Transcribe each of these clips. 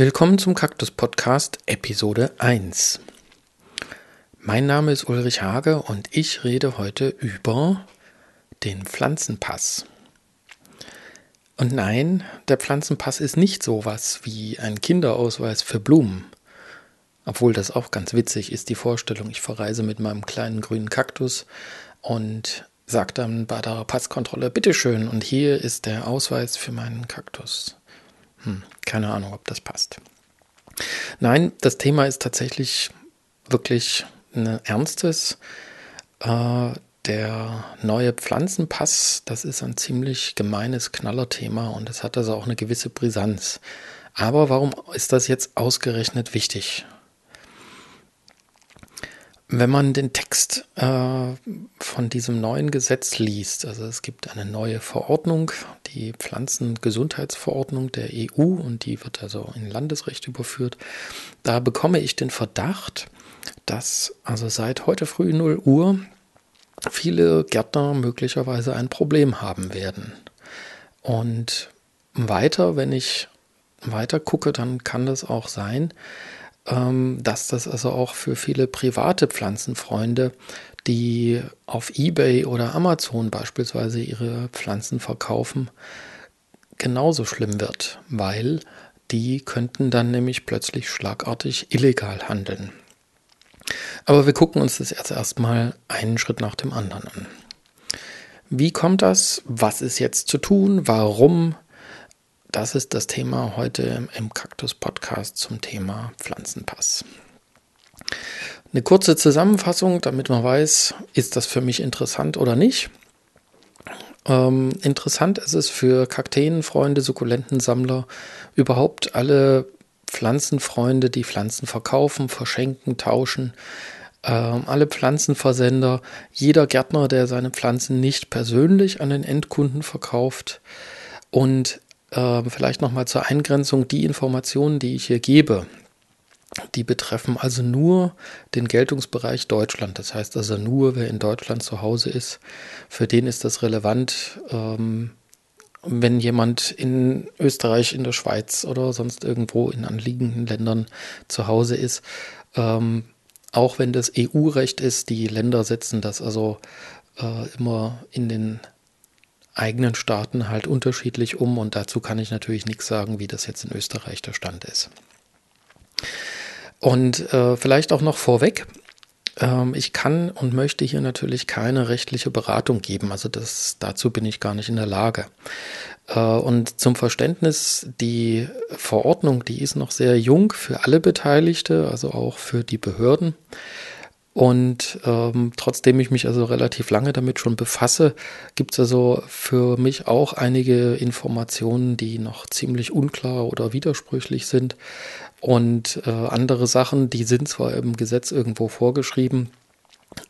Willkommen zum Kaktus Podcast Episode 1. Mein Name ist Ulrich Hage und ich rede heute über den Pflanzenpass. Und nein, der Pflanzenpass ist nicht sowas wie ein Kinderausweis für Blumen. Obwohl das auch ganz witzig ist, die Vorstellung, ich verreise mit meinem kleinen grünen Kaktus und sage dann bei der Passkontrolle, bitteschön, und hier ist der Ausweis für meinen Kaktus. Hm, keine Ahnung, ob das passt. Nein, das Thema ist tatsächlich wirklich ein ernstes. Äh, der neue Pflanzenpass, das ist ein ziemlich gemeines Knallerthema und es hat also auch eine gewisse Brisanz. Aber warum ist das jetzt ausgerechnet wichtig? Wenn man den Text äh, von diesem neuen Gesetz liest, also es gibt eine neue Verordnung, die Pflanzengesundheitsverordnung der EU und die wird also in Landesrecht überführt, da bekomme ich den Verdacht, dass also seit heute früh 0 Uhr viele Gärtner möglicherweise ein Problem haben werden. Und weiter, wenn ich weiter gucke, dann kann das auch sein, dass das also auch für viele private Pflanzenfreunde, die auf eBay oder Amazon beispielsweise ihre Pflanzen verkaufen, genauso schlimm wird, weil die könnten dann nämlich plötzlich schlagartig illegal handeln. Aber wir gucken uns das jetzt erstmal einen Schritt nach dem anderen an. Wie kommt das? Was ist jetzt zu tun? Warum? Das ist das Thema heute im Kaktus Podcast zum Thema Pflanzenpass. Eine kurze Zusammenfassung, damit man weiß, ist das für mich interessant oder nicht. Ähm, interessant ist es für Kakteenfreunde, Sukkulentensammler, überhaupt alle Pflanzenfreunde, die Pflanzen verkaufen, verschenken, tauschen, ähm, alle Pflanzenversender, jeder Gärtner, der seine Pflanzen nicht persönlich an den Endkunden verkauft und äh, vielleicht nochmal zur Eingrenzung, die Informationen, die ich hier gebe, die betreffen also nur den Geltungsbereich Deutschland. Das heißt also nur, wer in Deutschland zu Hause ist, für den ist das relevant. Ähm, wenn jemand in Österreich, in der Schweiz oder sonst irgendwo in anliegenden Ländern zu Hause ist, ähm, auch wenn das EU-Recht ist, die Länder setzen das also äh, immer in den eigenen Staaten halt unterschiedlich um und dazu kann ich natürlich nichts sagen, wie das jetzt in Österreich der Stand ist. Und äh, vielleicht auch noch vorweg, ähm, ich kann und möchte hier natürlich keine rechtliche Beratung geben, also das, dazu bin ich gar nicht in der Lage. Äh, und zum Verständnis, die Verordnung, die ist noch sehr jung für alle Beteiligte, also auch für die Behörden. Und ähm, trotzdem ich mich also relativ lange damit schon befasse, gibt es also für mich auch einige Informationen, die noch ziemlich unklar oder widersprüchlich sind. Und äh, andere Sachen, die sind zwar im Gesetz irgendwo vorgeschrieben,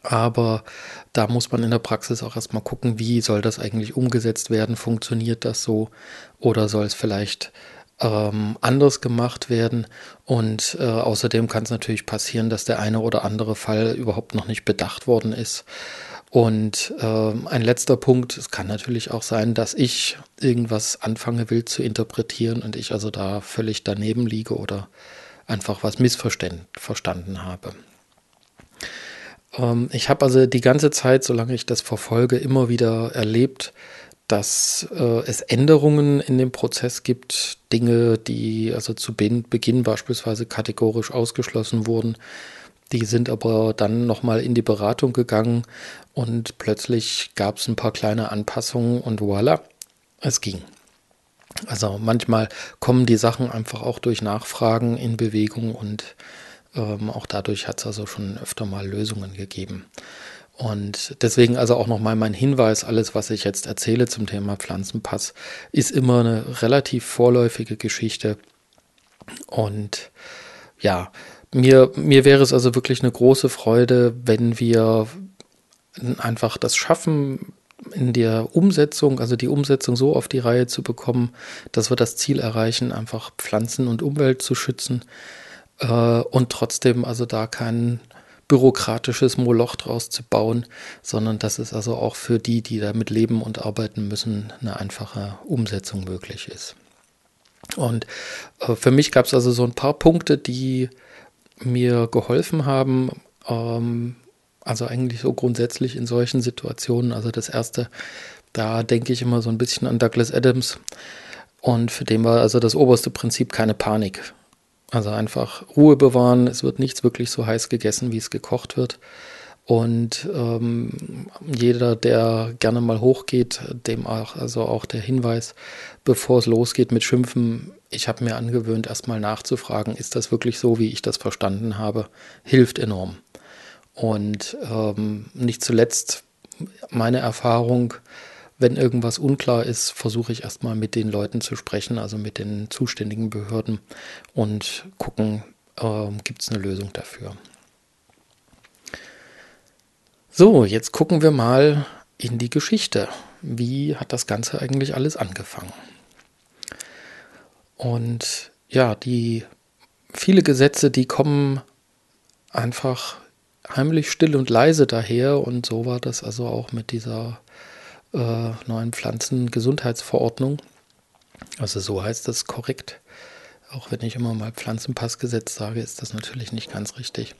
aber da muss man in der Praxis auch erstmal gucken, wie soll das eigentlich umgesetzt werden? Funktioniert das so? Oder soll es vielleicht ähm, anders gemacht werden. Und äh, außerdem kann es natürlich passieren, dass der eine oder andere Fall überhaupt noch nicht bedacht worden ist. Und äh, ein letzter Punkt, es kann natürlich auch sein, dass ich irgendwas anfange will zu interpretieren und ich also da völlig daneben liege oder einfach was missverstanden habe. Ähm, ich habe also die ganze Zeit, solange ich das verfolge, immer wieder erlebt, dass äh, es Änderungen in dem Prozess gibt, Dinge, die also zu Beginn beispielsweise kategorisch ausgeschlossen wurden. Die sind aber dann nochmal in die Beratung gegangen und plötzlich gab es ein paar kleine Anpassungen und voilà, es ging. Also manchmal kommen die Sachen einfach auch durch Nachfragen in Bewegung und ähm, auch dadurch hat es also schon öfter mal Lösungen gegeben. Und deswegen also auch nochmal mein Hinweis, alles, was ich jetzt erzähle zum Thema Pflanzenpass, ist immer eine relativ vorläufige Geschichte. Und ja, mir, mir wäre es also wirklich eine große Freude, wenn wir einfach das schaffen, in der Umsetzung, also die Umsetzung so auf die Reihe zu bekommen, dass wir das Ziel erreichen, einfach Pflanzen und Umwelt zu schützen äh, und trotzdem also da keinen bürokratisches Moloch draus zu bauen, sondern dass es also auch für die, die damit leben und arbeiten müssen, eine einfache Umsetzung möglich ist. Und äh, für mich gab es also so ein paar Punkte, die mir geholfen haben, ähm, also eigentlich so grundsätzlich in solchen Situationen. Also das erste, da denke ich immer so ein bisschen an Douglas Adams. Und für den war also das oberste Prinzip keine Panik. Also einfach Ruhe bewahren. Es wird nichts wirklich so heiß gegessen, wie es gekocht wird. Und ähm, jeder, der gerne mal hochgeht, dem auch, also auch der Hinweis, bevor es losgeht mit Schimpfen, ich habe mir angewöhnt, erstmal nachzufragen, ist das wirklich so, wie ich das verstanden habe, hilft enorm. Und ähm, nicht zuletzt meine Erfahrung, wenn irgendwas unklar ist, versuche ich erstmal mit den Leuten zu sprechen, also mit den zuständigen Behörden und gucken, äh, gibt es eine Lösung dafür. So, jetzt gucken wir mal in die Geschichte. Wie hat das Ganze eigentlich alles angefangen? Und ja, die viele Gesetze, die kommen einfach heimlich still und leise daher und so war das also auch mit dieser äh, neuen Pflanzengesundheitsverordnung. Also so heißt das korrekt. Auch wenn ich immer mal Pflanzenpassgesetz sage, ist das natürlich nicht ganz richtig.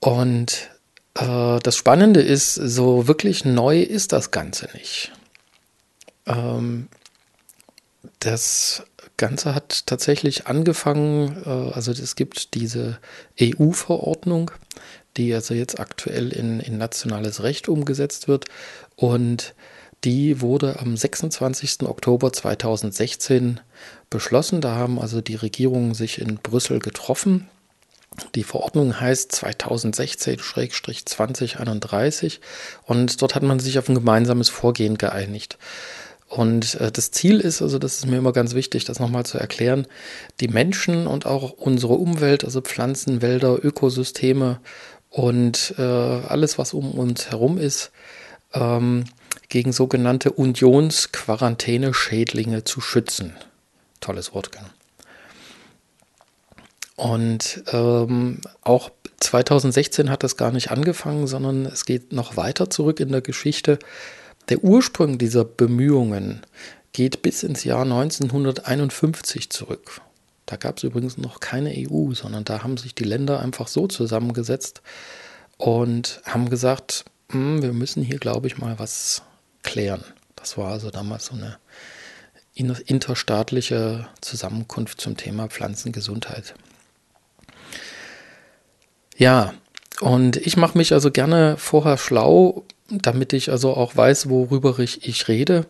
Und äh, das Spannende ist, so wirklich neu ist das Ganze nicht. Ähm, das Ganze hat tatsächlich angefangen, äh, also es gibt diese EU-Verordnung, die also jetzt aktuell in, in nationales Recht umgesetzt wird und die wurde am 26. Oktober 2016 beschlossen. Da haben also die Regierungen sich in Brüssel getroffen die Verordnung heißt 2016-2031 und dort hat man sich auf ein gemeinsames Vorgehen geeinigt. Und äh, das Ziel ist, also das ist mir immer ganz wichtig, das nochmal zu erklären, die Menschen und auch unsere Umwelt, also Pflanzen, Wälder, Ökosysteme und äh, alles, was um uns herum ist, ähm, gegen sogenannte Unionsquarantäne-Schädlinge zu schützen. Tolles Wort? Und ähm, auch 2016 hat das gar nicht angefangen, sondern es geht noch weiter zurück in der Geschichte. Der Ursprung dieser Bemühungen geht bis ins Jahr 1951 zurück. Da gab es übrigens noch keine EU, sondern da haben sich die Länder einfach so zusammengesetzt und haben gesagt, hm, wir müssen hier, glaube ich, mal was klären. Das war also damals so eine interstaatliche Zusammenkunft zum Thema Pflanzengesundheit. Ja, und ich mache mich also gerne vorher schlau, damit ich also auch weiß, worüber ich, ich rede.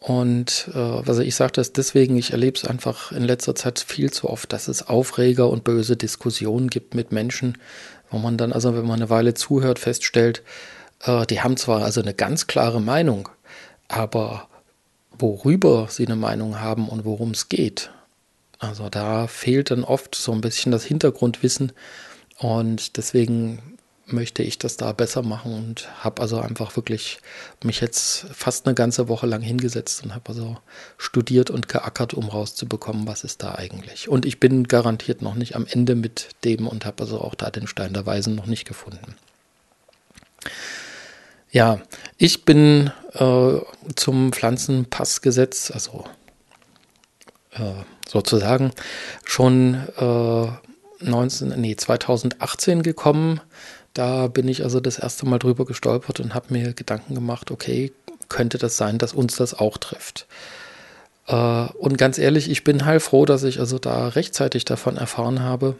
Und äh, also ich sage das deswegen, ich erlebe es einfach in letzter Zeit viel zu oft, dass es Aufreger und böse Diskussionen gibt mit Menschen, wo man dann also, wenn man eine Weile zuhört, feststellt, äh, die haben zwar also eine ganz klare Meinung, aber worüber sie eine Meinung haben und worum es geht, also da fehlt dann oft so ein bisschen das Hintergrundwissen. Und deswegen möchte ich das da besser machen und habe also einfach wirklich mich jetzt fast eine ganze Woche lang hingesetzt und habe also studiert und geackert, um rauszubekommen, was ist da eigentlich. Und ich bin garantiert noch nicht am Ende mit dem und habe also auch da den Stein der Weisen noch nicht gefunden. Ja, ich bin äh, zum Pflanzenpassgesetz, also äh, sozusagen, schon äh, 19, nee, 2018 gekommen. Da bin ich also das erste Mal drüber gestolpert und habe mir Gedanken gemacht, okay, könnte das sein, dass uns das auch trifft. Äh, und ganz ehrlich, ich bin heilfroh, dass ich also da rechtzeitig davon erfahren habe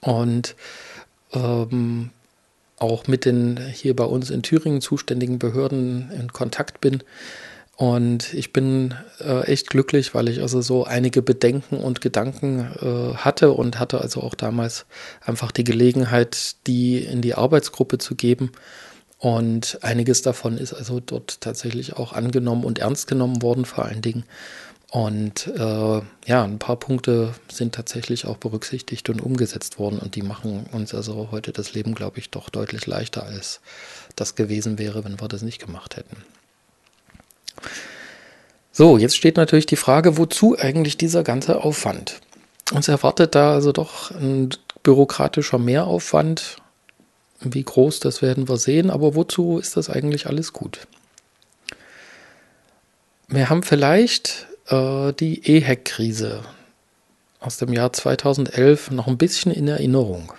und ähm, auch mit den hier bei uns in Thüringen zuständigen Behörden in Kontakt bin und ich bin äh, echt glücklich, weil ich also so einige Bedenken und Gedanken äh, hatte und hatte also auch damals einfach die Gelegenheit, die in die Arbeitsgruppe zu geben. Und einiges davon ist also dort tatsächlich auch angenommen und ernst genommen worden, vor allen Dingen. Und äh, ja, ein paar Punkte sind tatsächlich auch berücksichtigt und umgesetzt worden und die machen uns also heute das Leben, glaube ich, doch deutlich leichter, als das gewesen wäre, wenn wir das nicht gemacht hätten. So, jetzt steht natürlich die Frage, wozu eigentlich dieser ganze Aufwand? Uns erwartet da also doch ein bürokratischer Mehraufwand. Wie groß, das werden wir sehen, aber wozu ist das eigentlich alles gut? Wir haben vielleicht äh, die EHEC-Krise aus dem Jahr 2011 noch ein bisschen in Erinnerung.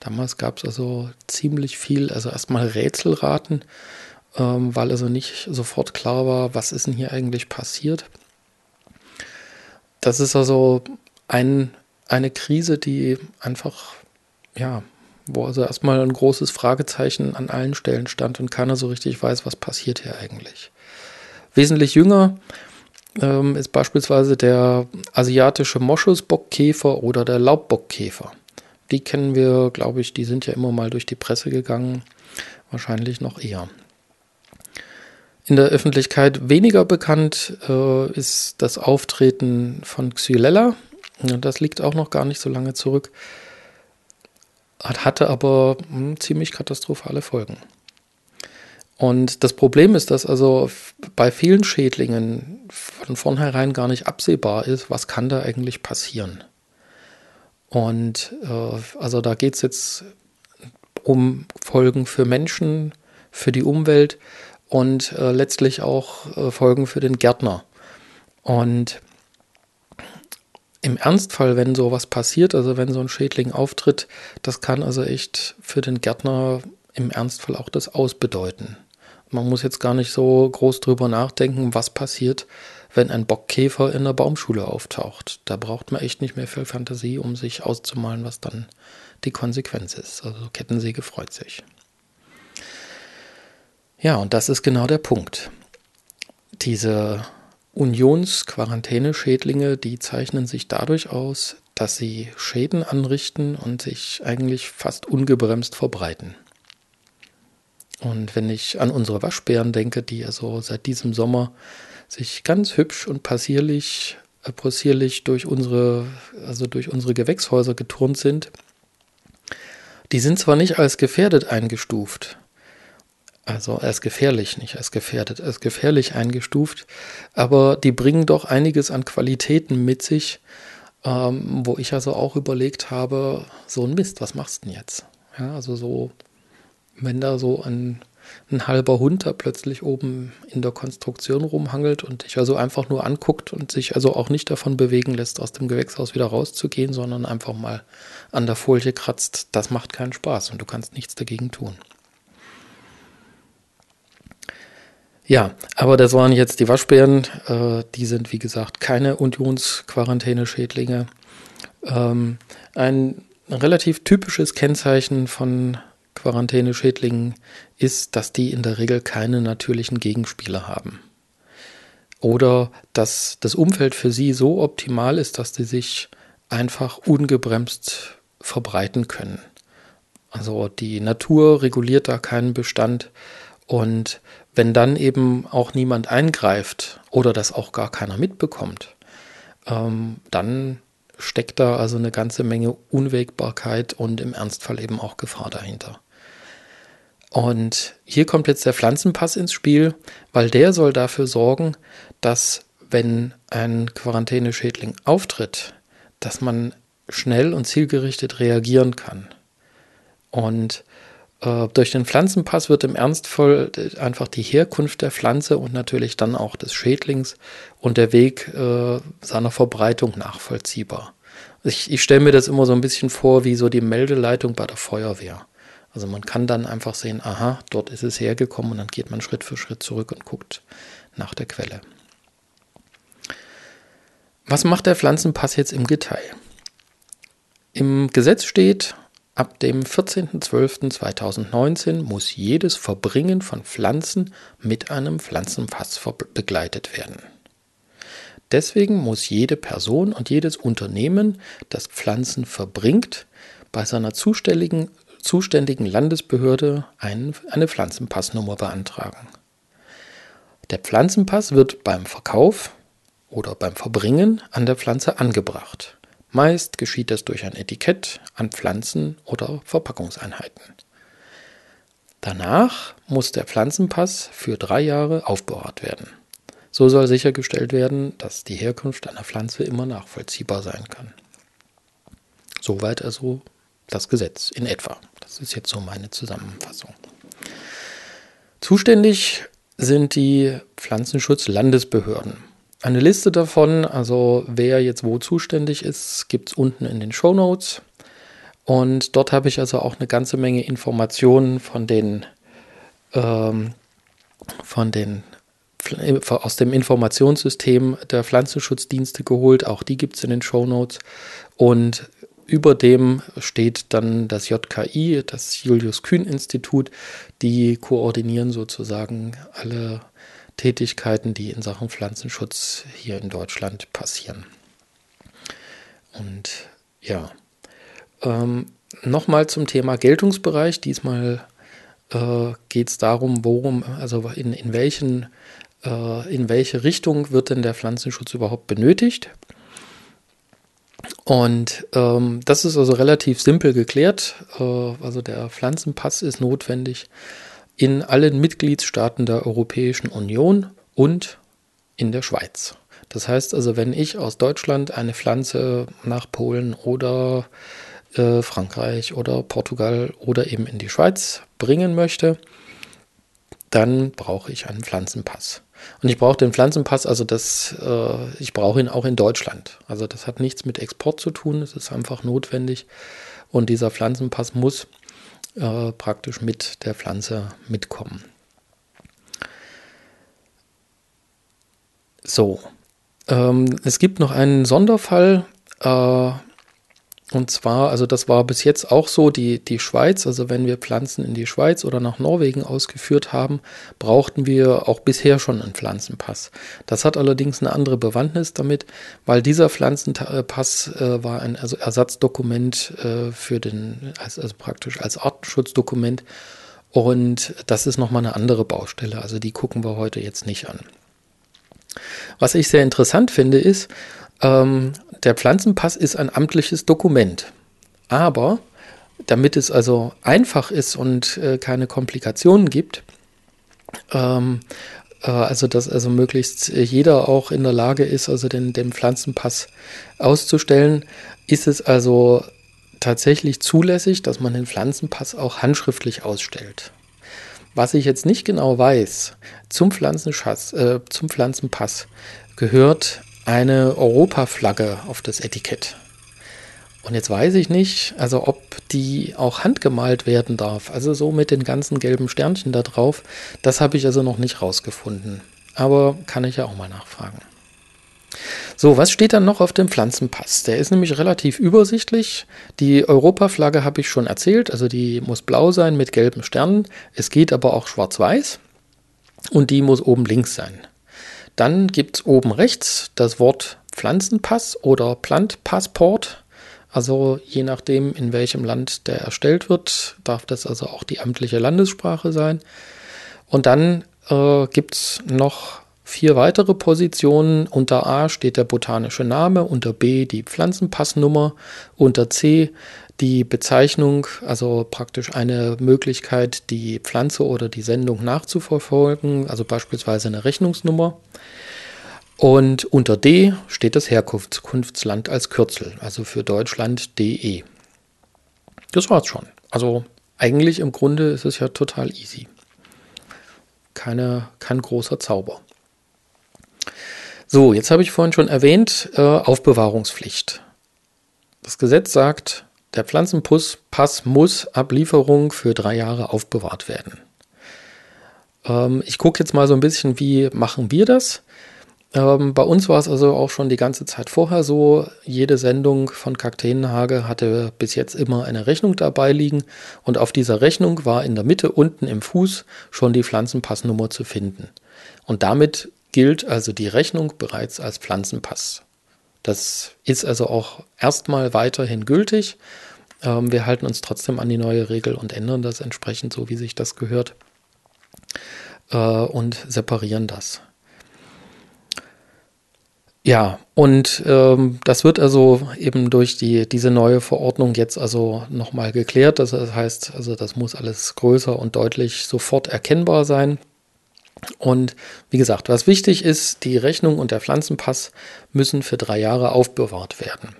Damals gab es also ziemlich viel, also erstmal Rätselraten, ähm, weil also nicht sofort klar war, was ist denn hier eigentlich passiert. Das ist also ein, eine Krise, die einfach, ja, wo also erstmal ein großes Fragezeichen an allen Stellen stand und keiner so richtig weiß, was passiert hier eigentlich. Wesentlich jünger ähm, ist beispielsweise der asiatische Moschusbockkäfer oder der Laubbockkäfer. Die kennen wir, glaube ich, die sind ja immer mal durch die Presse gegangen, wahrscheinlich noch eher. In der Öffentlichkeit weniger bekannt äh, ist das Auftreten von Xylella. Das liegt auch noch gar nicht so lange zurück, hatte aber hm, ziemlich katastrophale Folgen. Und das Problem ist, dass also bei vielen Schädlingen von vornherein gar nicht absehbar ist, was kann da eigentlich passieren. Und äh, also da geht es jetzt um Folgen für Menschen, für die Umwelt und äh, letztlich auch äh, Folgen für den Gärtner. Und im Ernstfall, wenn sowas passiert, also wenn so ein Schädling auftritt, das kann also echt für den Gärtner im Ernstfall auch das Ausbedeuten. Man muss jetzt gar nicht so groß drüber nachdenken, was passiert, wenn ein Bockkäfer in der Baumschule auftaucht. Da braucht man echt nicht mehr viel Fantasie, um sich auszumalen, was dann die Konsequenz ist. Also Kettensäge freut sich. Ja, und das ist genau der Punkt. Diese Unionsquarantäneschädlinge, die zeichnen sich dadurch aus, dass sie Schäden anrichten und sich eigentlich fast ungebremst verbreiten. Und wenn ich an unsere Waschbären denke, die also seit diesem Sommer sich ganz hübsch und passierlich, äh, possierlich durch unsere, also durch unsere Gewächshäuser geturnt sind, die sind zwar nicht als gefährdet eingestuft, also als gefährlich, nicht als gefährdet, als gefährlich eingestuft, aber die bringen doch einiges an Qualitäten mit sich, ähm, wo ich also auch überlegt habe, so ein Mist, was machst du denn jetzt? Ja, also so wenn da so ein, ein halber Hund da plötzlich oben in der Konstruktion rumhangelt und dich also einfach nur anguckt und sich also auch nicht davon bewegen lässt, aus dem Gewächshaus wieder rauszugehen, sondern einfach mal an der Folie kratzt, das macht keinen Spaß und du kannst nichts dagegen tun. Ja, aber das waren jetzt die Waschbären. Äh, die sind, wie gesagt, keine Unionsquarantäne-Schädlinge. Ähm, ein relativ typisches Kennzeichen von Quarantäneschädlingen ist, dass die in der Regel keine natürlichen Gegenspieler haben. Oder dass das Umfeld für sie so optimal ist, dass sie sich einfach ungebremst verbreiten können. Also die Natur reguliert da keinen Bestand und wenn dann eben auch niemand eingreift oder das auch gar keiner mitbekommt, ähm, dann steckt da also eine ganze Menge Unwägbarkeit und im Ernstfall eben auch Gefahr dahinter. Und hier kommt jetzt der Pflanzenpass ins Spiel, weil der soll dafür sorgen, dass wenn ein Quarantäneschädling auftritt, dass man schnell und zielgerichtet reagieren kann. Und durch den Pflanzenpass wird im Ernstfall einfach die Herkunft der Pflanze und natürlich dann auch des Schädlings und der Weg äh, seiner Verbreitung nachvollziehbar. Ich, ich stelle mir das immer so ein bisschen vor wie so die Meldeleitung bei der Feuerwehr. Also man kann dann einfach sehen, aha, dort ist es hergekommen und dann geht man Schritt für Schritt zurück und guckt nach der Quelle. Was macht der Pflanzenpass jetzt im Detail? Im Gesetz steht, ab dem 14.12.2019 muss jedes Verbringen von Pflanzen mit einem Pflanzenpass begleitet werden. Deswegen muss jede Person und jedes Unternehmen, das Pflanzen verbringt, bei seiner zuständigen zuständigen Landesbehörde ein, eine Pflanzenpassnummer beantragen. Der Pflanzenpass wird beim Verkauf oder beim Verbringen an der Pflanze angebracht. Meist geschieht das durch ein Etikett an Pflanzen oder Verpackungseinheiten. Danach muss der Pflanzenpass für drei Jahre aufbewahrt werden. So soll sichergestellt werden, dass die Herkunft einer Pflanze immer nachvollziehbar sein kann. Soweit also das Gesetz in etwa. Das ist jetzt so meine Zusammenfassung. Zuständig sind die Pflanzenschutzlandesbehörden. Eine Liste davon, also wer jetzt wo zuständig ist, gibt es unten in den Show Notes. Und dort habe ich also auch eine ganze Menge Informationen von den, ähm, von den aus dem Informationssystem der Pflanzenschutzdienste geholt. Auch die gibt es in den Show Notes. Und über dem steht dann das JKI, das Julius Kühn Institut. Die koordinieren sozusagen alle Tätigkeiten, die in Sachen Pflanzenschutz hier in Deutschland passieren. Und ja, ähm, nochmal zum Thema Geltungsbereich. Diesmal äh, geht es darum, worum, also in, in, welchen, äh, in welche Richtung wird denn der Pflanzenschutz überhaupt benötigt. Und ähm, das ist also relativ simpel geklärt. Äh, also der Pflanzenpass ist notwendig in allen Mitgliedstaaten der Europäischen Union und in der Schweiz. Das heißt also, wenn ich aus Deutschland eine Pflanze nach Polen oder äh, Frankreich oder Portugal oder eben in die Schweiz bringen möchte, dann brauche ich einen Pflanzenpass. Und ich brauche den Pflanzenpass, also das, äh, ich brauche ihn auch in Deutschland. Also das hat nichts mit Export zu tun, es ist einfach notwendig. Und dieser Pflanzenpass muss äh, praktisch mit der Pflanze mitkommen. So, ähm, es gibt noch einen Sonderfall, äh, und zwar, also das war bis jetzt auch so, die, die Schweiz, also wenn wir Pflanzen in die Schweiz oder nach Norwegen ausgeführt haben, brauchten wir auch bisher schon einen Pflanzenpass. Das hat allerdings eine andere Bewandtnis damit, weil dieser Pflanzenpass äh, war ein Ersatzdokument äh, für den, also praktisch als Artenschutzdokument. Und das ist nochmal eine andere Baustelle. Also die gucken wir heute jetzt nicht an. Was ich sehr interessant finde, ist, ähm, der Pflanzenpass ist ein amtliches Dokument. Aber damit es also einfach ist und äh, keine Komplikationen gibt, ähm, äh, also dass also möglichst jeder auch in der Lage ist, also den, den Pflanzenpass auszustellen, ist es also tatsächlich zulässig, dass man den Pflanzenpass auch handschriftlich ausstellt. Was ich jetzt nicht genau weiß, zum, äh, zum Pflanzenpass gehört eine Europaflagge auf das Etikett. Und jetzt weiß ich nicht, also ob die auch handgemalt werden darf. Also so mit den ganzen gelben Sternchen da drauf. Das habe ich also noch nicht rausgefunden. Aber kann ich ja auch mal nachfragen. So, was steht dann noch auf dem Pflanzenpass? Der ist nämlich relativ übersichtlich. Die Europaflagge habe ich schon erzählt, also die muss blau sein mit gelben Sternen. Es geht aber auch schwarz-weiß und die muss oben links sein. Dann gibt es oben rechts das Wort Pflanzenpass oder Plantpassport. Also je nachdem, in welchem Land der erstellt wird, darf das also auch die amtliche Landessprache sein. Und dann äh, gibt es noch vier weitere Positionen. Unter A steht der botanische Name, unter B die Pflanzenpassnummer, unter C die Bezeichnung, also praktisch eine Möglichkeit, die Pflanze oder die Sendung nachzuverfolgen, also beispielsweise eine Rechnungsnummer. Und unter D steht das Herkunftsland als Kürzel, also für Deutschland DE. Das war's schon. Also eigentlich im Grunde ist es ja total easy. Keine, kein großer Zauber. So, jetzt habe ich vorhin schon erwähnt, äh, Aufbewahrungspflicht. Das Gesetz sagt, der Pflanzenpass muss ab Lieferung für drei Jahre aufbewahrt werden. Ähm, ich gucke jetzt mal so ein bisschen, wie machen wir das. Ähm, bei uns war es also auch schon die ganze Zeit vorher so. Jede Sendung von Kakteenhage hatte bis jetzt immer eine Rechnung dabei liegen und auf dieser Rechnung war in der Mitte unten im Fuß schon die Pflanzenpassnummer zu finden. Und damit gilt also die Rechnung bereits als Pflanzenpass. Das ist also auch erstmal weiterhin gültig. Ähm, wir halten uns trotzdem an die neue Regel und ändern das entsprechend so, wie sich das gehört äh, und separieren das. Ja, und ähm, das wird also eben durch die, diese neue Verordnung jetzt also nochmal geklärt. Das heißt, also das muss alles größer und deutlich sofort erkennbar sein. Und wie gesagt, was wichtig ist, die Rechnung und der Pflanzenpass müssen für drei Jahre aufbewahrt werden.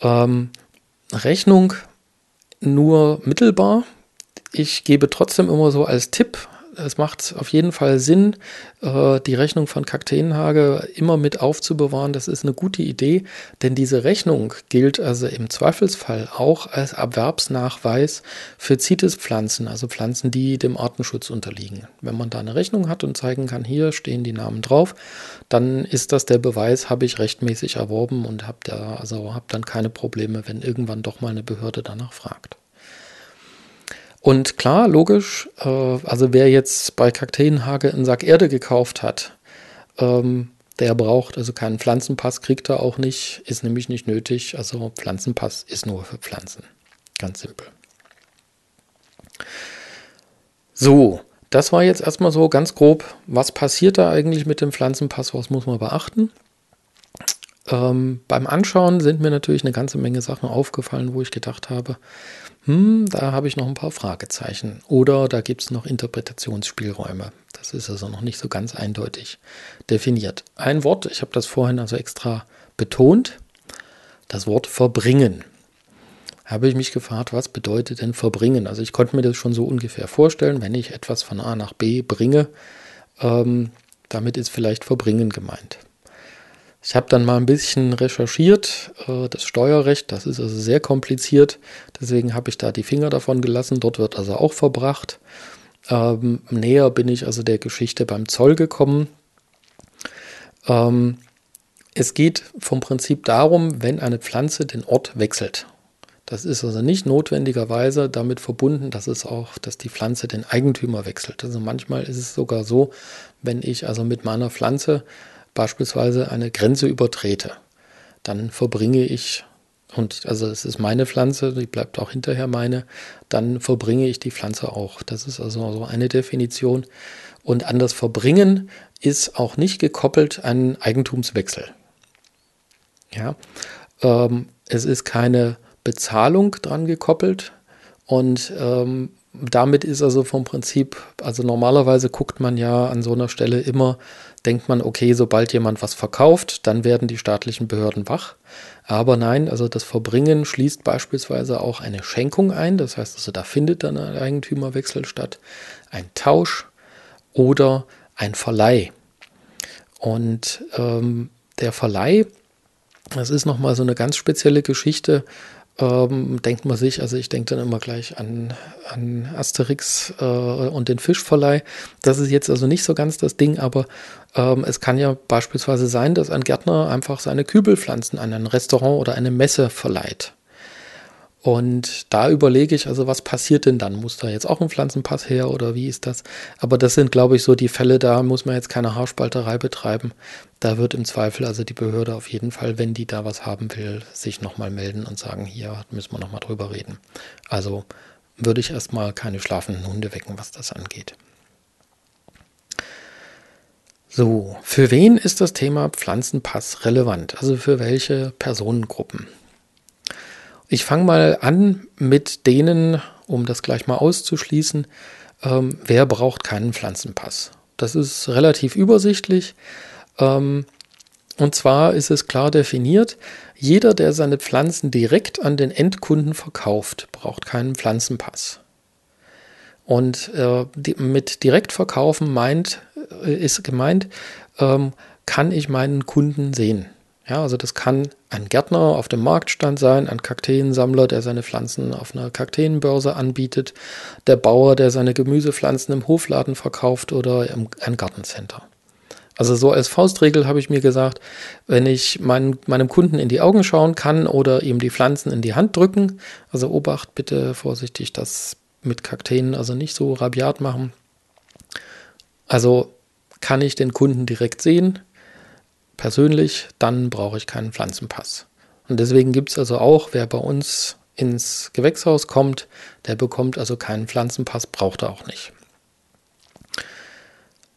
Ähm, Rechnung nur mittelbar. Ich gebe trotzdem immer so als Tipp es macht auf jeden Fall Sinn, äh, die Rechnung von Kakteenhage immer mit aufzubewahren. Das ist eine gute Idee, denn diese Rechnung gilt also im Zweifelsfall auch als Erwerbsnachweis für CITES-Pflanzen, also Pflanzen, die dem Artenschutz unterliegen. Wenn man da eine Rechnung hat und zeigen kann, hier stehen die Namen drauf, dann ist das der Beweis, habe ich rechtmäßig erworben und habe da also habe dann keine Probleme, wenn irgendwann doch mal eine Behörde danach fragt. Und klar, logisch, äh, also wer jetzt bei Kakteenhage einen Sack Erde gekauft hat, ähm, der braucht also keinen Pflanzenpass, kriegt er auch nicht, ist nämlich nicht nötig. Also Pflanzenpass ist nur für Pflanzen. Ganz simpel. So, das war jetzt erstmal so ganz grob, was passiert da eigentlich mit dem Pflanzenpass, was muss man beachten. Ähm, beim Anschauen sind mir natürlich eine ganze Menge Sachen aufgefallen, wo ich gedacht habe, hm, da habe ich noch ein paar Fragezeichen. Oder da gibt es noch Interpretationsspielräume. Das ist also noch nicht so ganz eindeutig definiert. Ein Wort, ich habe das vorhin also extra betont, das Wort verbringen. Habe ich mich gefragt, was bedeutet denn verbringen? Also ich konnte mir das schon so ungefähr vorstellen, wenn ich etwas von A nach B bringe, ähm, damit ist vielleicht verbringen gemeint. Ich habe dann mal ein bisschen recherchiert, äh, das Steuerrecht, das ist also sehr kompliziert, deswegen habe ich da die Finger davon gelassen, dort wird also auch verbracht. Ähm, näher bin ich also der Geschichte beim Zoll gekommen. Ähm, es geht vom Prinzip darum, wenn eine Pflanze den Ort wechselt. Das ist also nicht notwendigerweise damit verbunden, dass es auch, dass die Pflanze den Eigentümer wechselt. Also manchmal ist es sogar so, wenn ich also mit meiner Pflanze beispielsweise eine Grenze übertrete, dann verbringe ich, und also es ist meine Pflanze, die bleibt auch hinterher meine, dann verbringe ich die Pflanze auch. Das ist also so eine Definition. Und an das Verbringen ist auch nicht gekoppelt ein Eigentumswechsel. Ja, ähm, es ist keine Bezahlung dran gekoppelt und ähm, damit ist also vom Prinzip, also normalerweise guckt man ja an so einer Stelle immer, denkt man, okay, sobald jemand was verkauft, dann werden die staatlichen Behörden wach. Aber nein, also das Verbringen schließt beispielsweise auch eine Schenkung ein. Das heißt also, da findet dann ein Eigentümerwechsel statt, ein Tausch oder ein Verleih. Und ähm, der Verleih, das ist nochmal so eine ganz spezielle Geschichte ähm, denkt man sich, also ich denke dann immer gleich an, an Asterix äh, und den Fischverleih. Das ist jetzt also nicht so ganz das Ding, aber ähm, es kann ja beispielsweise sein, dass ein Gärtner einfach seine Kübelpflanzen an ein Restaurant oder eine Messe verleiht. Und da überlege ich, also was passiert denn dann? Muss da jetzt auch ein Pflanzenpass her oder wie ist das? Aber das sind, glaube ich, so die Fälle, da muss man jetzt keine Haarspalterei betreiben. Da wird im Zweifel also die Behörde auf jeden Fall, wenn die da was haben will, sich nochmal melden und sagen, hier müssen wir nochmal drüber reden. Also würde ich erstmal keine schlafenden Hunde wecken, was das angeht. So, für wen ist das Thema Pflanzenpass relevant? Also für welche Personengruppen? Ich fange mal an mit denen, um das gleich mal auszuschließen, ähm, wer braucht keinen Pflanzenpass. Das ist relativ übersichtlich. Ähm, und zwar ist es klar definiert, jeder, der seine Pflanzen direkt an den Endkunden verkauft, braucht keinen Pflanzenpass. Und äh, die, mit Direktverkaufen meint, äh, ist gemeint, ähm, kann ich meinen Kunden sehen. Ja, also das kann ein Gärtner auf dem Marktstand sein, ein Kakteensammler, der seine Pflanzen auf einer Kakteenbörse anbietet, der Bauer, der seine Gemüsepflanzen im Hofladen verkauft oder im, ein Gartencenter. Also so als Faustregel habe ich mir gesagt, wenn ich mein, meinem Kunden in die Augen schauen kann oder ihm die Pflanzen in die Hand drücken, also Obacht, bitte vorsichtig, das mit Kakteen also nicht so rabiat machen. Also kann ich den Kunden direkt sehen, persönlich, dann brauche ich keinen Pflanzenpass. Und deswegen gibt es also auch, wer bei uns ins Gewächshaus kommt, der bekommt also keinen Pflanzenpass, braucht er auch nicht.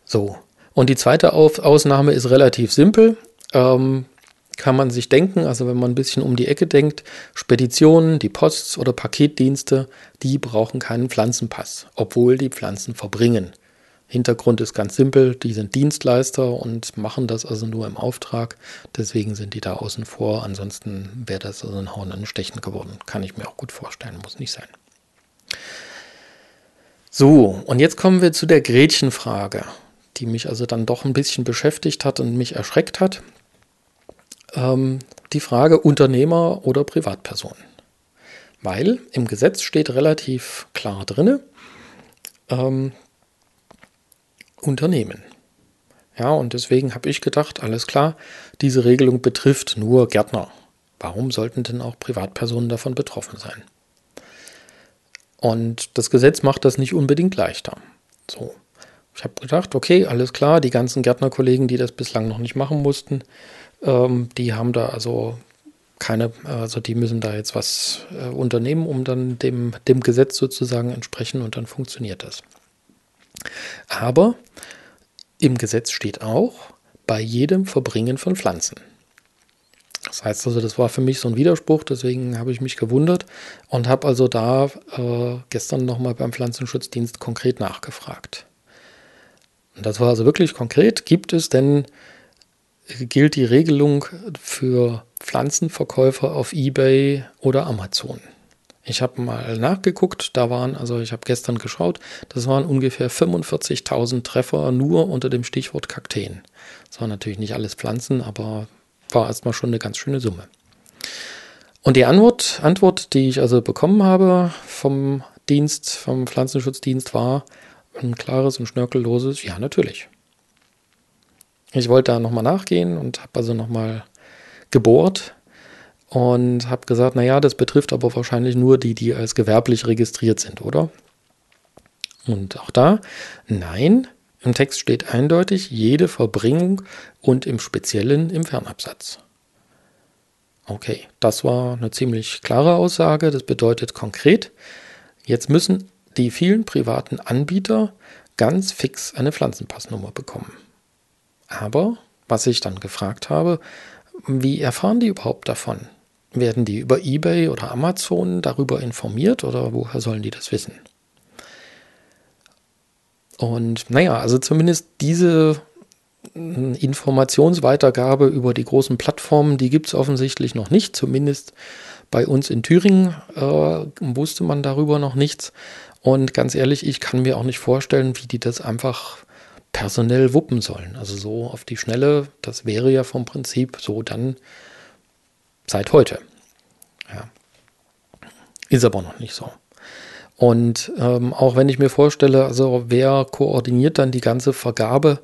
So, und die zweite Auf Ausnahme ist relativ simpel. Ähm, kann man sich denken, also wenn man ein bisschen um die Ecke denkt, Speditionen, die Post- oder Paketdienste, die brauchen keinen Pflanzenpass, obwohl die Pflanzen verbringen. Hintergrund ist ganz simpel, die sind Dienstleister und machen das also nur im Auftrag. Deswegen sind die da außen vor. Ansonsten wäre das also ein Hauen an Stechen geworden. Kann ich mir auch gut vorstellen, muss nicht sein. So, und jetzt kommen wir zu der Gretchenfrage, die mich also dann doch ein bisschen beschäftigt hat und mich erschreckt hat. Ähm, die Frage Unternehmer oder Privatperson. Weil im Gesetz steht relativ klar drin, ähm, Unternehmen. Ja, und deswegen habe ich gedacht, alles klar, diese Regelung betrifft nur Gärtner. Warum sollten denn auch Privatpersonen davon betroffen sein? Und das Gesetz macht das nicht unbedingt leichter. So. Ich habe gedacht, okay, alles klar, die ganzen Gärtnerkollegen, die das bislang noch nicht machen mussten, ähm, die haben da also keine, also die müssen da jetzt was äh, unternehmen, um dann dem, dem Gesetz sozusagen entsprechen und dann funktioniert das. Aber im Gesetz steht auch, bei jedem Verbringen von Pflanzen. Das heißt also, das war für mich so ein Widerspruch, deswegen habe ich mich gewundert und habe also da äh, gestern nochmal beim Pflanzenschutzdienst konkret nachgefragt. Und das war also wirklich konkret. Gibt es denn, gilt die Regelung für Pflanzenverkäufer auf eBay oder Amazon? Ich habe mal nachgeguckt, da waren, also ich habe gestern geschaut, das waren ungefähr 45.000 Treffer nur unter dem Stichwort Kakteen. Das waren natürlich nicht alles Pflanzen, aber war erstmal schon eine ganz schöne Summe. Und die Antwort, Antwort, die ich also bekommen habe vom Dienst, vom Pflanzenschutzdienst, war ein klares und schnörkelloses Ja, natürlich. Ich wollte da nochmal nachgehen und habe also nochmal gebohrt und habe gesagt, naja, das betrifft aber wahrscheinlich nur die, die als gewerblich registriert sind, oder? Und auch da, nein, im Text steht eindeutig jede Verbringung und im Speziellen im Fernabsatz. Okay, das war eine ziemlich klare Aussage. Das bedeutet konkret, jetzt müssen die vielen privaten Anbieter ganz fix eine Pflanzenpassnummer bekommen. Aber, was ich dann gefragt habe, wie erfahren die überhaupt davon? Werden die über eBay oder Amazon darüber informiert oder woher sollen die das wissen? Und naja, also zumindest diese hm, Informationsweitergabe über die großen Plattformen, die gibt es offensichtlich noch nicht. Zumindest bei uns in Thüringen äh, wusste man darüber noch nichts. Und ganz ehrlich, ich kann mir auch nicht vorstellen, wie die das einfach personell wuppen sollen. Also so auf die Schnelle, das wäre ja vom Prinzip so dann seit heute. Ja. Ist aber noch nicht so. Und ähm, auch wenn ich mir vorstelle, also wer koordiniert dann die ganze Vergabe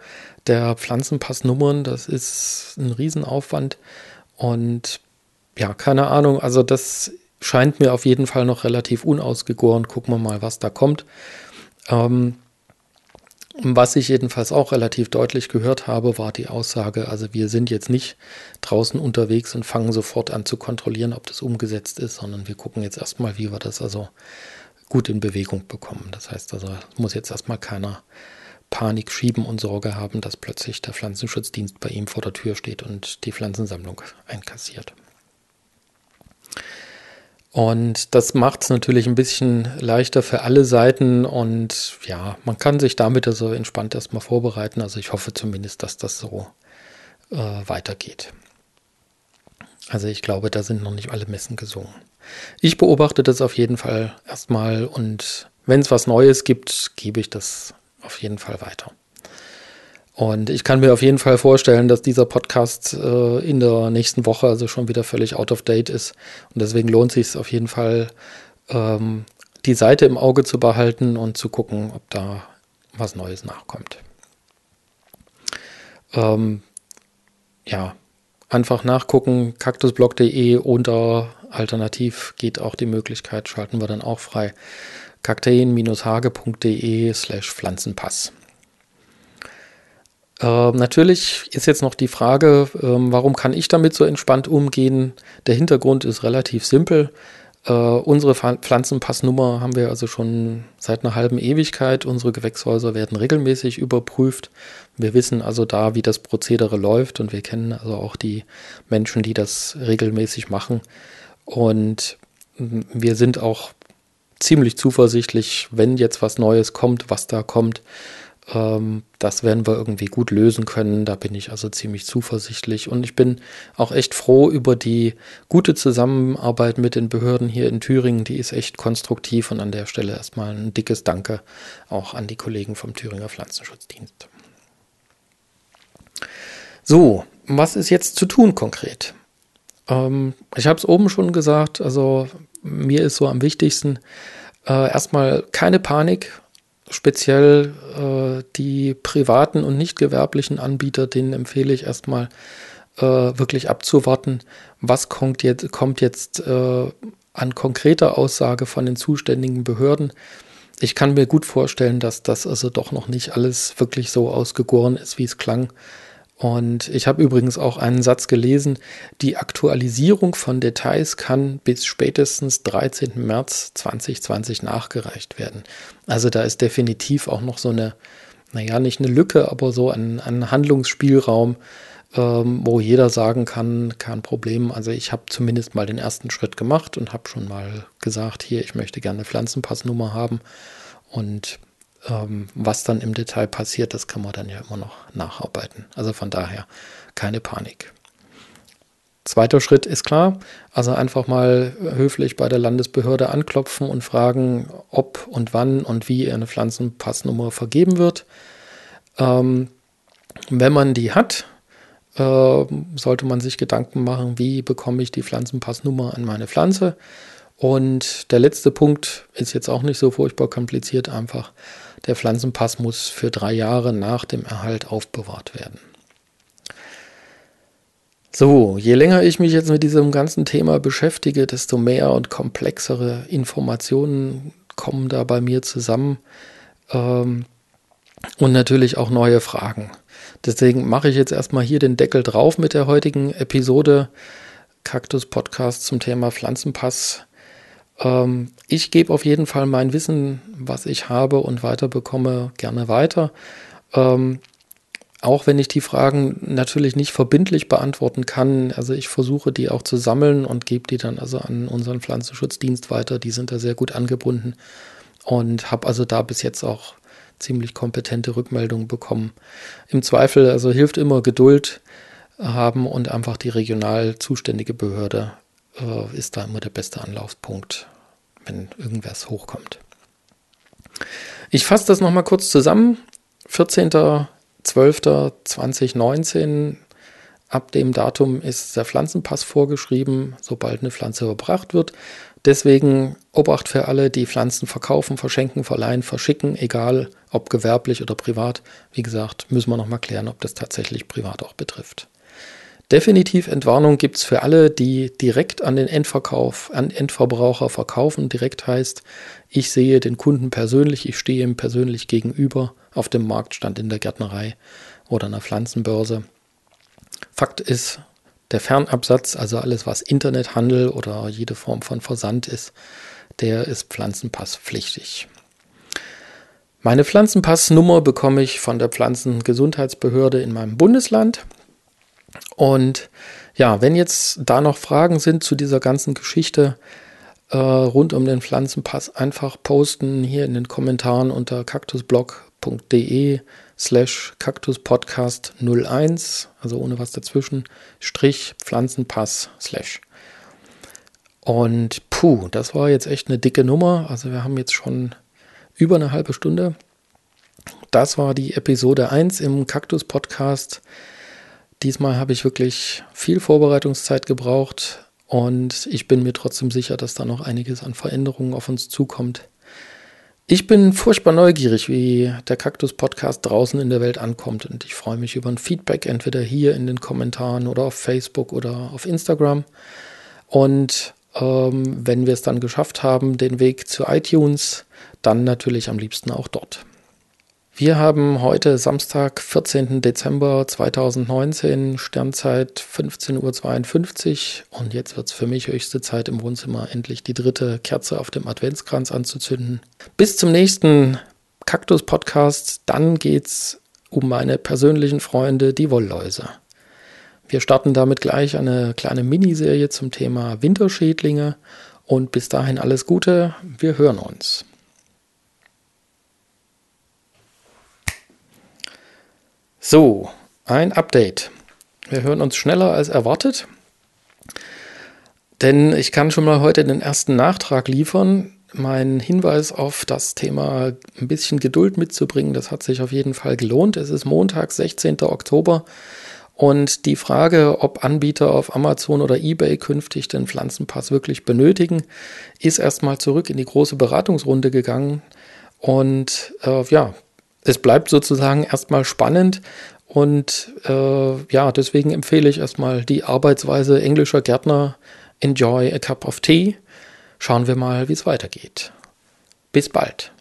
der Pflanzenpassnummern, das ist ein Riesenaufwand. Und ja, keine Ahnung, also das scheint mir auf jeden Fall noch relativ unausgegoren. Gucken wir mal, was da kommt. Ähm, was ich jedenfalls auch relativ deutlich gehört habe, war die Aussage, also wir sind jetzt nicht draußen unterwegs und fangen sofort an zu kontrollieren, ob das umgesetzt ist, sondern wir gucken jetzt erstmal, wie wir das also gut in Bewegung bekommen. Das heißt also, muss jetzt erstmal keiner Panik schieben und Sorge haben, dass plötzlich der Pflanzenschutzdienst bei ihm vor der Tür steht und die Pflanzensammlung einkassiert. Und das macht es natürlich ein bisschen leichter für alle Seiten und ja, man kann sich damit also entspannt erstmal vorbereiten. Also ich hoffe zumindest, dass das so äh, weitergeht. Also ich glaube, da sind noch nicht alle Messen gesungen. Ich beobachte das auf jeden Fall erstmal und wenn es was Neues gibt, gebe ich das auf jeden Fall weiter. Und ich kann mir auf jeden Fall vorstellen, dass dieser Podcast äh, in der nächsten Woche also schon wieder völlig out of date ist. Und deswegen lohnt sich es auf jeden Fall, ähm, die Seite im Auge zu behalten und zu gucken, ob da was Neues nachkommt. Ähm, ja, einfach nachgucken, kaktusblog.de oder alternativ geht auch die Möglichkeit, schalten wir dann auch frei, kakteen-hage.de slash Pflanzenpass. Äh, natürlich ist jetzt noch die Frage, äh, warum kann ich damit so entspannt umgehen? Der Hintergrund ist relativ simpel. Äh, unsere Pflanzenpassnummer haben wir also schon seit einer halben Ewigkeit. Unsere Gewächshäuser werden regelmäßig überprüft. Wir wissen also da, wie das Prozedere läuft und wir kennen also auch die Menschen, die das regelmäßig machen. Und wir sind auch ziemlich zuversichtlich, wenn jetzt was Neues kommt, was da kommt, das werden wir irgendwie gut lösen können. Da bin ich also ziemlich zuversichtlich. Und ich bin auch echt froh über die gute Zusammenarbeit mit den Behörden hier in Thüringen. Die ist echt konstruktiv. Und an der Stelle erstmal ein dickes Danke auch an die Kollegen vom Thüringer Pflanzenschutzdienst. So, was ist jetzt zu tun konkret? Ähm, ich habe es oben schon gesagt, also mir ist so am wichtigsten, äh, erstmal keine Panik, speziell äh, die privaten und nicht gewerblichen Anbieter, denen empfehle ich erstmal äh, wirklich abzuwarten, was kommt jetzt, kommt jetzt äh, an konkreter Aussage von den zuständigen Behörden. Ich kann mir gut vorstellen, dass das also doch noch nicht alles wirklich so ausgegoren ist, wie es klang. Und ich habe übrigens auch einen Satz gelesen, die Aktualisierung von Details kann bis spätestens 13. März 2020 nachgereicht werden. Also da ist definitiv auch noch so eine, naja, nicht eine Lücke, aber so ein, ein Handlungsspielraum, ähm, wo jeder sagen kann, kein Problem. Also ich habe zumindest mal den ersten Schritt gemacht und habe schon mal gesagt, hier, ich möchte gerne eine Pflanzenpassnummer haben. Und ähm, was dann im Detail passiert, das kann man dann ja immer noch nacharbeiten. Also von daher keine Panik. Zweiter Schritt ist klar, also einfach mal höflich bei der Landesbehörde anklopfen und fragen, ob und wann und wie eine Pflanzenpassnummer vergeben wird. Ähm, wenn man die hat, äh, sollte man sich Gedanken machen, wie bekomme ich die Pflanzenpassnummer an meine Pflanze. Und der letzte Punkt ist jetzt auch nicht so furchtbar kompliziert, einfach der Pflanzenpass muss für drei Jahre nach dem Erhalt aufbewahrt werden. So, je länger ich mich jetzt mit diesem ganzen Thema beschäftige, desto mehr und komplexere Informationen kommen da bei mir zusammen ähm, und natürlich auch neue Fragen. Deswegen mache ich jetzt erstmal hier den Deckel drauf mit der heutigen Episode Kaktus Podcast zum Thema Pflanzenpass. Ähm, ich gebe auf jeden Fall mein Wissen, was ich habe und weiterbekomme, gerne weiter. Ähm, auch wenn ich die Fragen natürlich nicht verbindlich beantworten kann. Also ich versuche die auch zu sammeln und gebe die dann also an unseren Pflanzenschutzdienst weiter. Die sind da sehr gut angebunden und habe also da bis jetzt auch ziemlich kompetente Rückmeldungen bekommen. Im Zweifel also hilft immer Geduld haben und einfach die regional zuständige Behörde äh, ist da immer der beste Anlaufpunkt, wenn irgendwas hochkommt. Ich fasse das nochmal kurz zusammen. 14.12.2019, ab dem Datum ist der Pflanzenpass vorgeschrieben, sobald eine Pflanze überbracht wird. Deswegen Obacht für alle, die Pflanzen verkaufen, verschenken, verleihen, verschicken, egal ob gewerblich oder privat. Wie gesagt, müssen wir nochmal klären, ob das tatsächlich privat auch betrifft. Definitiv Entwarnung gibt es für alle, die direkt an den Endverkauf, an Endverbraucher verkaufen. Direkt heißt, ich sehe den Kunden persönlich, ich stehe ihm persönlich gegenüber auf dem Marktstand in der Gärtnerei oder einer Pflanzenbörse. Fakt ist, der Fernabsatz, also alles, was Internethandel oder jede Form von Versand ist, der ist pflanzenpasspflichtig. Meine Pflanzenpassnummer bekomme ich von der Pflanzengesundheitsbehörde in meinem Bundesland. Und ja, wenn jetzt da noch Fragen sind zu dieser ganzen Geschichte äh, rund um den Pflanzenpass, einfach posten hier in den Kommentaren unter kaktusblog.de slash kaktuspodcast 01, also ohne was dazwischen, Strich Pflanzenpass slash. Und puh, das war jetzt echt eine dicke Nummer. Also wir haben jetzt schon über eine halbe Stunde. Das war die Episode 1 im Kaktus Podcast. Diesmal habe ich wirklich viel Vorbereitungszeit gebraucht und ich bin mir trotzdem sicher, dass da noch einiges an Veränderungen auf uns zukommt. Ich bin furchtbar neugierig, wie der Kaktus Podcast draußen in der Welt ankommt und ich freue mich über ein Feedback, entweder hier in den Kommentaren oder auf Facebook oder auf Instagram. Und ähm, wenn wir es dann geschafft haben, den Weg zu iTunes, dann natürlich am liebsten auch dort. Wir haben heute Samstag, 14. Dezember 2019, Sternzeit 15.52 Uhr und jetzt wird es für mich höchste Zeit im Wohnzimmer endlich die dritte Kerze auf dem Adventskranz anzuzünden. Bis zum nächsten Kaktus-Podcast, dann geht's um meine persönlichen Freunde, die Wollläuse. Wir starten damit gleich eine kleine Miniserie zum Thema Winterschädlinge und bis dahin alles Gute, wir hören uns. So, ein Update. Wir hören uns schneller als erwartet. Denn ich kann schon mal heute den ersten Nachtrag liefern. Mein Hinweis auf das Thema ein bisschen Geduld mitzubringen, das hat sich auf jeden Fall gelohnt. Es ist Montag, 16. Oktober. Und die Frage, ob Anbieter auf Amazon oder eBay künftig den Pflanzenpass wirklich benötigen, ist erstmal zurück in die große Beratungsrunde gegangen. Und äh, ja, es bleibt sozusagen erstmal spannend. Und äh, ja, deswegen empfehle ich erstmal die Arbeitsweise englischer Gärtner Enjoy a cup of tea. Schauen wir mal, wie es weitergeht. Bis bald.